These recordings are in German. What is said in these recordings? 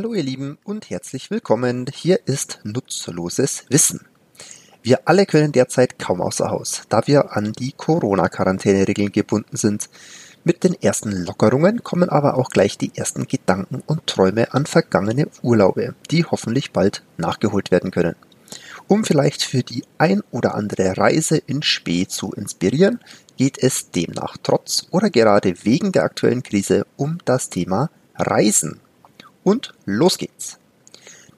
Hallo ihr Lieben und herzlich willkommen. Hier ist nutzloses Wissen. Wir alle können derzeit kaum außer Haus, da wir an die Corona-Quarantäneregeln gebunden sind. Mit den ersten Lockerungen kommen aber auch gleich die ersten Gedanken und Träume an vergangene Urlaube, die hoffentlich bald nachgeholt werden können. Um vielleicht für die ein oder andere Reise in Spee zu inspirieren, geht es demnach trotz oder gerade wegen der aktuellen Krise um das Thema Reisen. Und los geht's!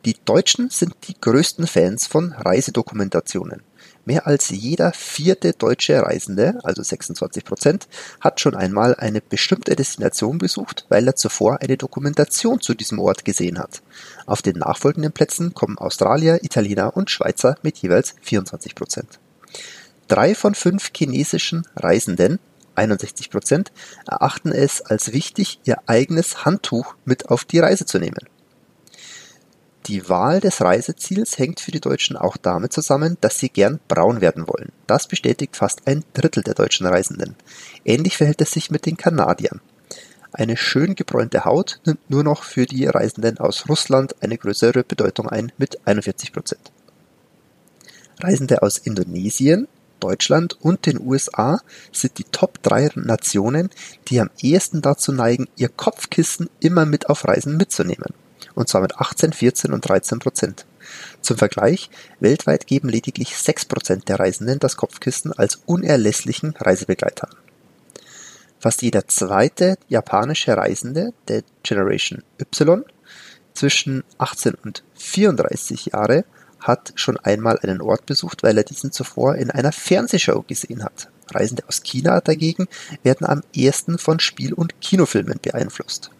Die Deutschen sind die größten Fans von Reisedokumentationen. Mehr als jeder vierte deutsche Reisende, also 26 Prozent, hat schon einmal eine bestimmte Destination besucht, weil er zuvor eine Dokumentation zu diesem Ort gesehen hat. Auf den nachfolgenden Plätzen kommen Australier, Italiener und Schweizer mit jeweils 24 Prozent. Drei von fünf chinesischen Reisenden 61 Prozent erachten es als wichtig, ihr eigenes Handtuch mit auf die Reise zu nehmen. Die Wahl des Reiseziels hängt für die Deutschen auch damit zusammen, dass sie gern braun werden wollen. Das bestätigt fast ein Drittel der deutschen Reisenden. Ähnlich verhält es sich mit den Kanadiern. Eine schön gebräunte Haut nimmt nur noch für die Reisenden aus Russland eine größere Bedeutung ein mit 41 Prozent. Reisende aus Indonesien Deutschland und den USA sind die Top 3 Nationen, die am ehesten dazu neigen, ihr Kopfkissen immer mit auf Reisen mitzunehmen. Und zwar mit 18, 14 und 13 Prozent. Zum Vergleich, weltweit geben lediglich 6 Prozent der Reisenden das Kopfkissen als unerlässlichen Reisebegleiter. Fast jeder zweite japanische Reisende der Generation Y zwischen 18 und 34 Jahre hat schon einmal einen Ort besucht, weil er diesen zuvor in einer Fernsehshow gesehen hat. Reisende aus China dagegen werden am ehesten von Spiel- und Kinofilmen beeinflusst.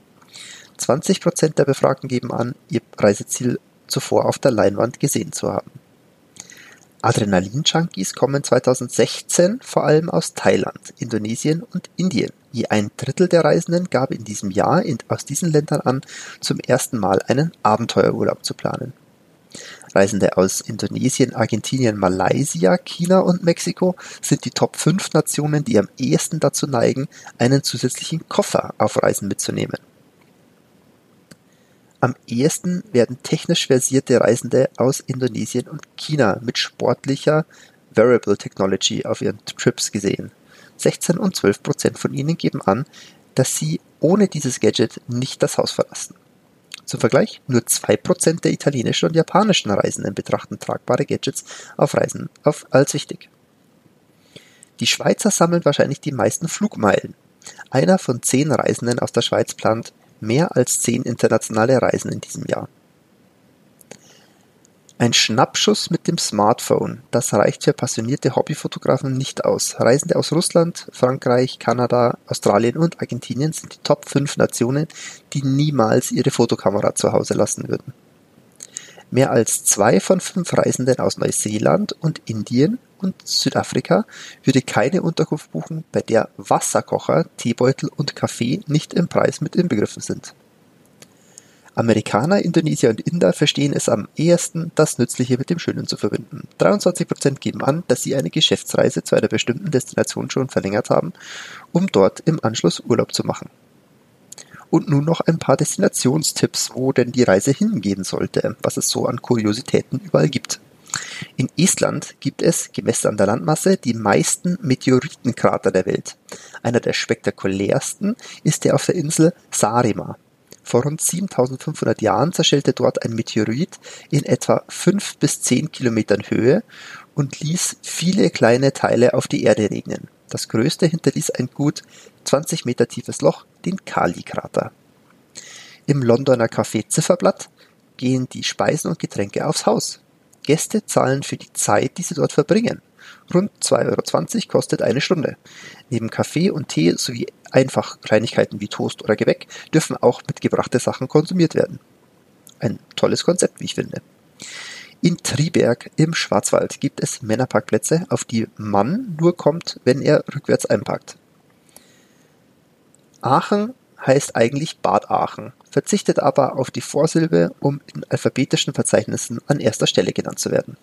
20 Prozent der Befragten geben an, ihr Reiseziel zuvor auf der Leinwand gesehen zu haben. Adrenalin-Junkies kommen 2016 vor allem aus Thailand, Indonesien und Indien. Je ein Drittel der Reisenden gab in diesem Jahr in, aus diesen Ländern an, zum ersten Mal einen Abenteuerurlaub zu planen. Reisende aus Indonesien, Argentinien, Malaysia, China und Mexiko sind die Top 5 Nationen, die am ehesten dazu neigen, einen zusätzlichen Koffer auf Reisen mitzunehmen. Am ehesten werden technisch versierte Reisende aus Indonesien und China mit sportlicher Variable Technology auf ihren Trips gesehen. 16 und 12 Prozent von ihnen geben an, dass sie ohne dieses Gadget nicht das Haus verlassen. Zum Vergleich, nur zwei Prozent der italienischen und japanischen Reisenden betrachten tragbare Gadgets auf Reisen auf als wichtig. Die Schweizer sammeln wahrscheinlich die meisten Flugmeilen. Einer von zehn Reisenden aus der Schweiz plant mehr als zehn internationale Reisen in diesem Jahr. Ein Schnappschuss mit dem Smartphone, das reicht für passionierte Hobbyfotografen nicht aus. Reisende aus Russland, Frankreich, Kanada, Australien und Argentinien sind die Top 5 Nationen, die niemals ihre Fotokamera zu Hause lassen würden. Mehr als zwei von fünf Reisenden aus Neuseeland und Indien und Südafrika würde keine Unterkunft buchen, bei der Wasserkocher, Teebeutel und Kaffee nicht im Preis mit inbegriffen sind. Amerikaner, Indonesier und Inder verstehen es am ehesten, das Nützliche mit dem Schönen zu verbinden. 23% geben an, dass sie eine Geschäftsreise zu einer bestimmten Destination schon verlängert haben, um dort im Anschluss Urlaub zu machen. Und nun noch ein paar Destinationstipps, wo denn die Reise hingehen sollte, was es so an Kuriositäten überall gibt. In Estland gibt es, gemessen an der Landmasse, die meisten Meteoritenkrater der Welt. Einer der spektakulärsten ist der auf der Insel Saaremaa. Vor rund 7500 Jahren zerschellte dort ein Meteorit in etwa fünf bis zehn Kilometern Höhe und ließ viele kleine Teile auf die Erde regnen. Das größte hinterließ ein gut 20 Meter tiefes Loch, den Kali-Krater. Im Londoner Café Zifferblatt gehen die Speisen und Getränke aufs Haus. Gäste zahlen für die Zeit, die sie dort verbringen. Rund 2,20 Euro kostet eine Stunde. Neben Kaffee und Tee sowie einfach Kleinigkeiten wie Toast oder Gebäck dürfen auch mitgebrachte Sachen konsumiert werden. Ein tolles Konzept, wie ich finde. In Triberg im Schwarzwald gibt es Männerparkplätze, auf die man nur kommt, wenn er rückwärts einparkt. Aachen heißt eigentlich Bad Aachen, verzichtet aber auf die Vorsilbe, um in alphabetischen Verzeichnissen an erster Stelle genannt zu werden.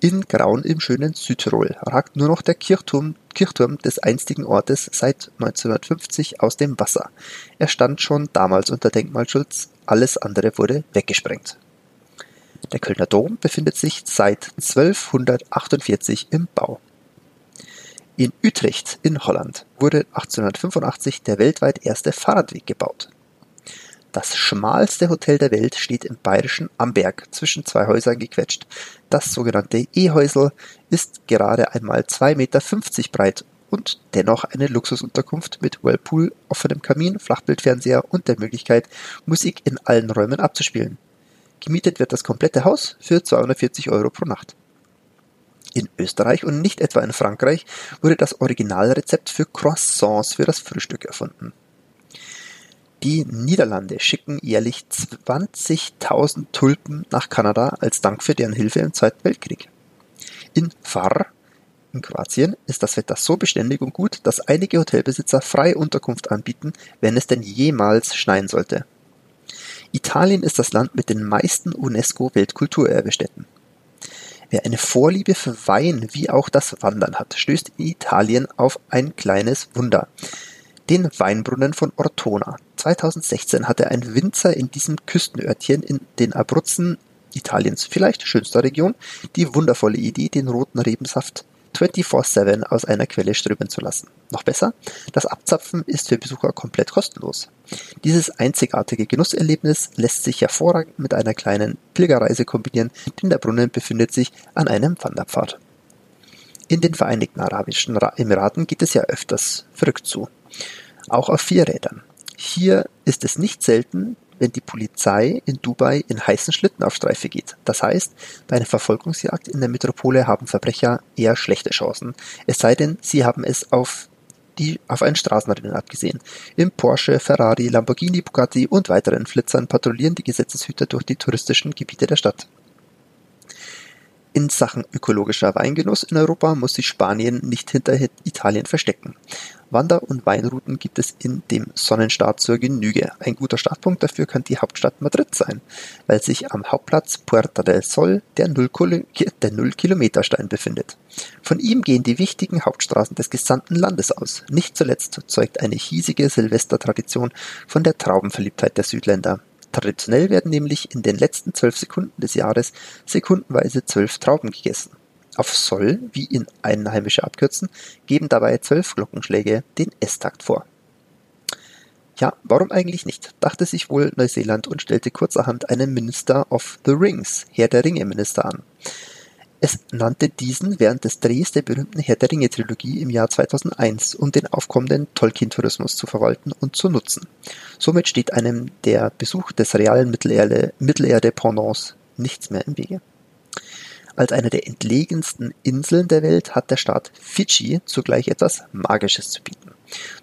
In Graun im schönen Südtirol ragt nur noch der Kirchturm, Kirchturm des einstigen Ortes seit 1950 aus dem Wasser. Er stand schon damals unter Denkmalschutz, alles andere wurde weggesprengt. Der Kölner Dom befindet sich seit 1248 im Bau. In Utrecht in Holland wurde 1885 der weltweit erste Fahrradweg gebaut. Das schmalste Hotel der Welt steht im bayerischen Amberg zwischen zwei Häusern gequetscht. Das sogenannte E-Häusel ist gerade einmal 2,50 Meter breit und dennoch eine Luxusunterkunft mit Whirlpool, offenem Kamin, Flachbildfernseher und der Möglichkeit, Musik in allen Räumen abzuspielen. Gemietet wird das komplette Haus für 240 Euro pro Nacht. In Österreich und nicht etwa in Frankreich wurde das Originalrezept für Croissants für das Frühstück erfunden. Die Niederlande schicken jährlich 20.000 Tulpen nach Kanada als Dank für deren Hilfe im Zweiten Weltkrieg. In Far in Kroatien ist das Wetter so beständig und gut, dass einige Hotelbesitzer freie Unterkunft anbieten, wenn es denn jemals schneien sollte. Italien ist das Land mit den meisten UNESCO-Weltkulturerbestätten. Wer eine Vorliebe für Wein wie auch das Wandern hat, stößt in Italien auf ein kleines Wunder. Den Weinbrunnen von Ortona. 2016 hatte ein Winzer in diesem Küstenörtchen in den Abruzzen Italiens, vielleicht schönster Region, die wundervolle Idee, den roten Rebensaft 24-7 aus einer Quelle strömen zu lassen. Noch besser, das Abzapfen ist für Besucher komplett kostenlos. Dieses einzigartige Genusserlebnis lässt sich hervorragend mit einer kleinen Pilgerreise kombinieren, denn der Brunnen befindet sich an einem Wanderpfad. In den Vereinigten Arabischen Emiraten geht es ja öfters verrückt zu. Auch auf Vierrädern. Hier ist es nicht selten, wenn die Polizei in Dubai in heißen Schlitten auf Streife geht. Das heißt, bei einer Verfolgungsjagd in der Metropole haben Verbrecher eher schlechte Chancen. Es sei denn, sie haben es auf die auf ein Straßenrennen abgesehen. Im Porsche, Ferrari, Lamborghini, Bugatti und weiteren Flitzern patrouillieren die Gesetzeshüter durch die touristischen Gebiete der Stadt. In Sachen ökologischer Weingenuss in Europa muss sich Spanien nicht hinter Italien verstecken. Wander- und Weinrouten gibt es in dem Sonnenstaat zur Genüge. Ein guter Startpunkt dafür kann die Hauptstadt Madrid sein, weil sich am Hauptplatz Puerta del Sol der Null-Kilometer-Stein befindet. Von ihm gehen die wichtigen Hauptstraßen des gesamten Landes aus. Nicht zuletzt zeugt eine hiesige Silvestertradition von der Traubenverliebtheit der Südländer. Traditionell werden nämlich in den letzten zwölf Sekunden des Jahres sekundenweise zwölf Trauben gegessen. Auf Soll, wie ihn Einheimische abkürzen, geben dabei zwölf Glockenschläge den S-Takt vor. Ja, warum eigentlich nicht? dachte sich wohl Neuseeland und stellte kurzerhand einen Minister of the Rings, Herr der Ringe Minister an. Es nannte diesen während des Drehs der berühmten Herr der Ringe Trilogie im Jahr 2001, um den aufkommenden Tolkien-Tourismus zu verwalten und zu nutzen. Somit steht einem der Besuch des realen Mittelerde-Pendants nichts mehr im Wege. Als eine der entlegensten Inseln der Welt hat der Staat Fidschi zugleich etwas Magisches zu bieten.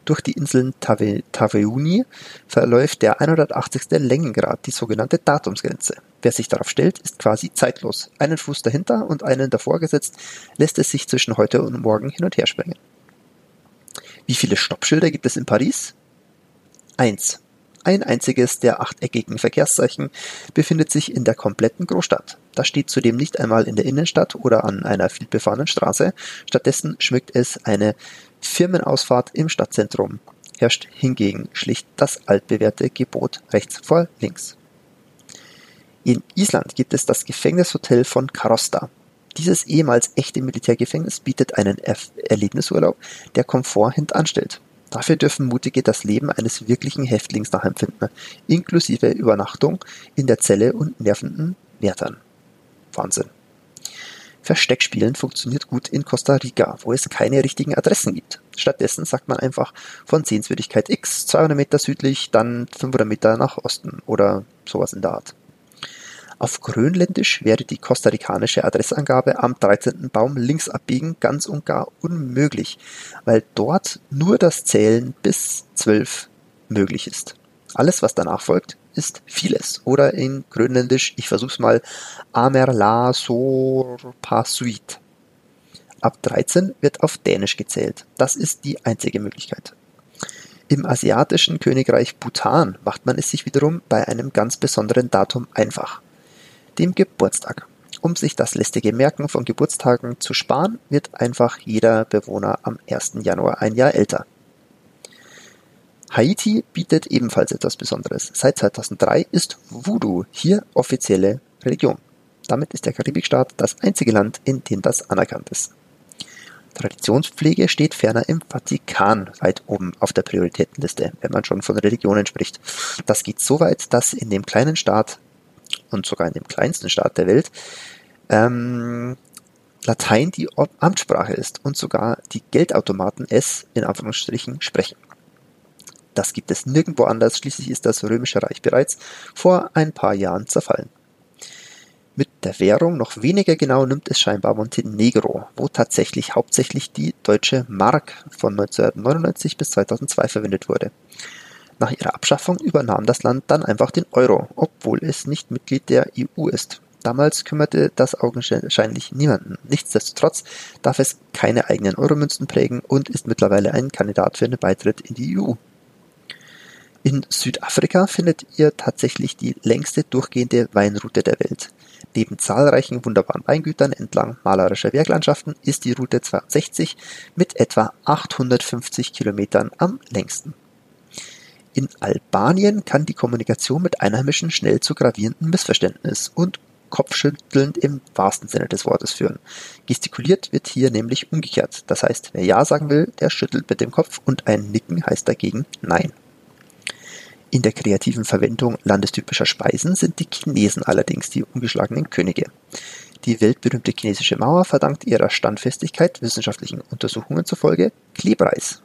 Durch die Inseln Taveuni verläuft der 180. Längengrad, die sogenannte Datumsgrenze. Wer sich darauf stellt, ist quasi zeitlos. Einen Fuß dahinter und einen davor gesetzt, lässt es sich zwischen heute und morgen hin und her springen. Wie viele Stoppschilder gibt es in Paris? Eins. Ein einziges der achteckigen Verkehrszeichen befindet sich in der kompletten Großstadt. Das steht zudem nicht einmal in der Innenstadt oder an einer vielbefahrenen Straße. Stattdessen schmückt es eine Firmenausfahrt im Stadtzentrum. Herrscht hingegen schlicht das altbewährte Gebot rechts vor links. In Island gibt es das Gefängnishotel von Karosta. Dieses ehemals echte Militärgefängnis bietet einen Erlebnisurlaub, der Komfort hintanstellt. Dafür dürfen Mutige das Leben eines wirklichen Häftlings nachempfinden, inklusive Übernachtung in der Zelle und nervenden Wärtern. Wahnsinn. Versteckspielen funktioniert gut in Costa Rica, wo es keine richtigen Adressen gibt. Stattdessen sagt man einfach von Sehenswürdigkeit X 200 Meter südlich, dann 500 Meter nach Osten oder sowas in der Art. Auf Grönländisch wäre die kostarikanische Adressangabe am 13. Baum links abbiegen ganz und gar unmöglich, weil dort nur das Zählen bis 12 möglich ist. Alles, was danach folgt, ist vieles. Oder in Grönländisch, ich versuch's mal, Amer la sor pasuit. Ab 13 wird auf Dänisch gezählt. Das ist die einzige Möglichkeit. Im asiatischen Königreich Bhutan macht man es sich wiederum bei einem ganz besonderen Datum einfach dem Geburtstag. Um sich das lästige Merken von Geburtstagen zu sparen, wird einfach jeder Bewohner am 1. Januar ein Jahr älter. Haiti bietet ebenfalls etwas Besonderes. Seit 2003 ist Voodoo hier offizielle Religion. Damit ist der Karibikstaat das einzige Land, in dem das anerkannt ist. Traditionspflege steht ferner im Vatikan weit oben auf der Prioritätenliste, wenn man schon von Religionen spricht. Das geht so weit, dass in dem kleinen Staat und sogar in dem kleinsten Staat der Welt ähm, Latein die Amtssprache ist und sogar die Geldautomaten es in Anführungsstrichen sprechen. Das gibt es nirgendwo anders, schließlich ist das Römische Reich bereits vor ein paar Jahren zerfallen. Mit der Währung noch weniger genau nimmt es scheinbar Montenegro, wo tatsächlich hauptsächlich die deutsche Mark von 1999 bis 2002 verwendet wurde. Nach ihrer Abschaffung übernahm das Land dann einfach den Euro, obwohl es nicht Mitglied der EU ist. Damals kümmerte das augenscheinlich niemanden. Nichtsdestotrotz darf es keine eigenen Euromünzen prägen und ist mittlerweile ein Kandidat für einen Beitritt in die EU. In Südafrika findet ihr tatsächlich die längste durchgehende Weinroute der Welt. Neben zahlreichen wunderbaren Weingütern entlang malerischer Berglandschaften ist die Route 62 mit etwa 850 Kilometern am längsten. In Albanien kann die Kommunikation mit Einheimischen schnell zu gravierenden Missverständnissen und kopfschüttelnd im wahrsten Sinne des Wortes führen. Gestikuliert wird hier nämlich umgekehrt. Das heißt, wer Ja sagen will, der schüttelt mit dem Kopf und ein Nicken heißt dagegen Nein. In der kreativen Verwendung landestypischer Speisen sind die Chinesen allerdings die ungeschlagenen Könige. Die weltberühmte chinesische Mauer verdankt ihrer Standfestigkeit wissenschaftlichen Untersuchungen zufolge Klebreis.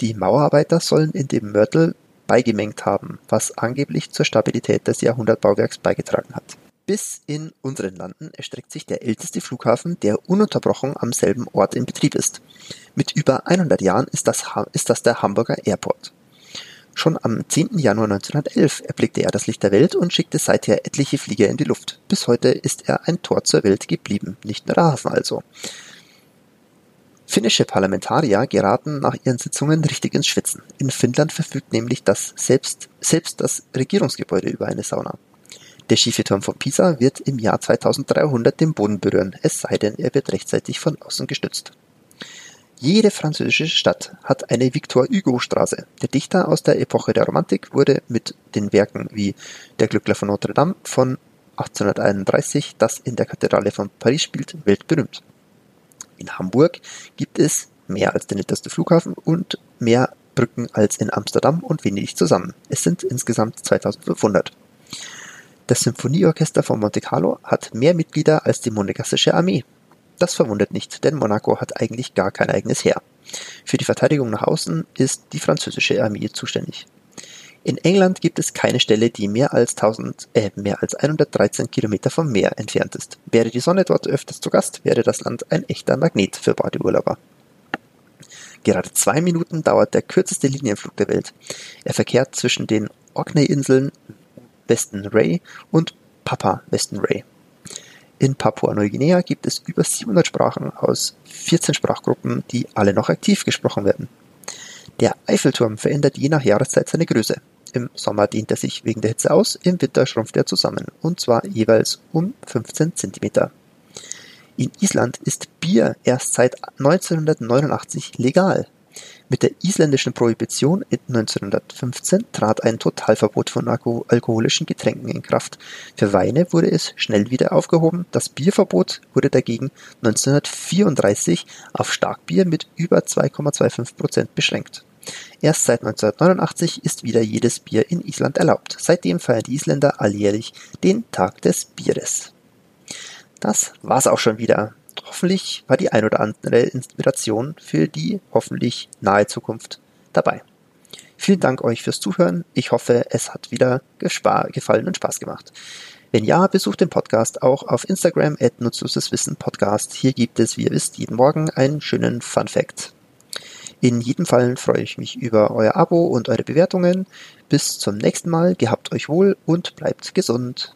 Die Mauerarbeiter sollen in dem Mörtel beigemengt haben, was angeblich zur Stabilität des Jahrhundertbauwerks beigetragen hat. Bis in unseren Landen erstreckt sich der älteste Flughafen, der ununterbrochen am selben Ort in Betrieb ist. Mit über 100 Jahren ist das, ist das der Hamburger Airport. Schon am 10. Januar 1911 erblickte er das Licht der Welt und schickte seither etliche Flieger in die Luft. Bis heute ist er ein Tor zur Welt geblieben, nicht nur der Hafen also. Finnische Parlamentarier geraten nach ihren Sitzungen richtig ins Schwitzen. In Finnland verfügt nämlich das selbst, selbst das Regierungsgebäude über eine Sauna. Der schiefe Turm von Pisa wird im Jahr 2300 den Boden berühren, es sei denn, er wird rechtzeitig von außen gestützt. Jede französische Stadt hat eine Victor-Hugo-Straße. Der Dichter aus der Epoche der Romantik wurde mit den Werken wie Der Glückler von Notre Dame von 1831, das in der Kathedrale von Paris spielt, weltberühmt. In Hamburg gibt es mehr als den nettesten Flughafen und mehr Brücken als in Amsterdam und Venedig zusammen. Es sind insgesamt 2500. Das Symphonieorchester von Monte Carlo hat mehr Mitglieder als die monegassische Armee. Das verwundert nicht, denn Monaco hat eigentlich gar kein eigenes Heer. Für die Verteidigung nach außen ist die französische Armee zuständig. In England gibt es keine Stelle, die mehr als 1000, äh, mehr als 113 Kilometer vom Meer entfernt ist. Wäre die Sonne dort öfters zu Gast, wäre das Land ein echter Magnet für Badeurlauber. Gerade zwei Minuten dauert der kürzeste Linienflug der Welt. Er verkehrt zwischen den Orkney-Inseln Weston Ray und Papa Weston Ray. In Papua-Neuguinea gibt es über 700 Sprachen aus 14 Sprachgruppen, die alle noch aktiv gesprochen werden. Der Eiffelturm verändert je nach Jahreszeit seine Größe. Im Sommer dehnt er sich wegen der Hitze aus, im Winter schrumpft er zusammen, und zwar jeweils um 15 cm. In Island ist Bier erst seit 1989 legal. Mit der isländischen Prohibition 1915 trat ein Totalverbot von alkoholischen Getränken in Kraft. Für Weine wurde es schnell wieder aufgehoben, das Bierverbot wurde dagegen 1934 auf Starkbier mit über 2,25 Prozent beschränkt. Erst seit 1989 ist wieder jedes Bier in Island erlaubt. Seitdem feiern die Isländer alljährlich den Tag des Bieres. Das war's auch schon wieder. Hoffentlich war die ein oder andere Inspiration für die hoffentlich nahe Zukunft dabei. Vielen Dank euch fürs Zuhören. Ich hoffe, es hat wieder gefallen und Spaß gemacht. Wenn ja, besucht den Podcast auch auf Instagram at nutzloses. Hier gibt es, wie ihr wisst, jeden Morgen einen schönen Fun Fact. In jedem Fall freue ich mich über euer Abo und eure Bewertungen. Bis zum nächsten Mal, gehabt euch wohl und bleibt gesund.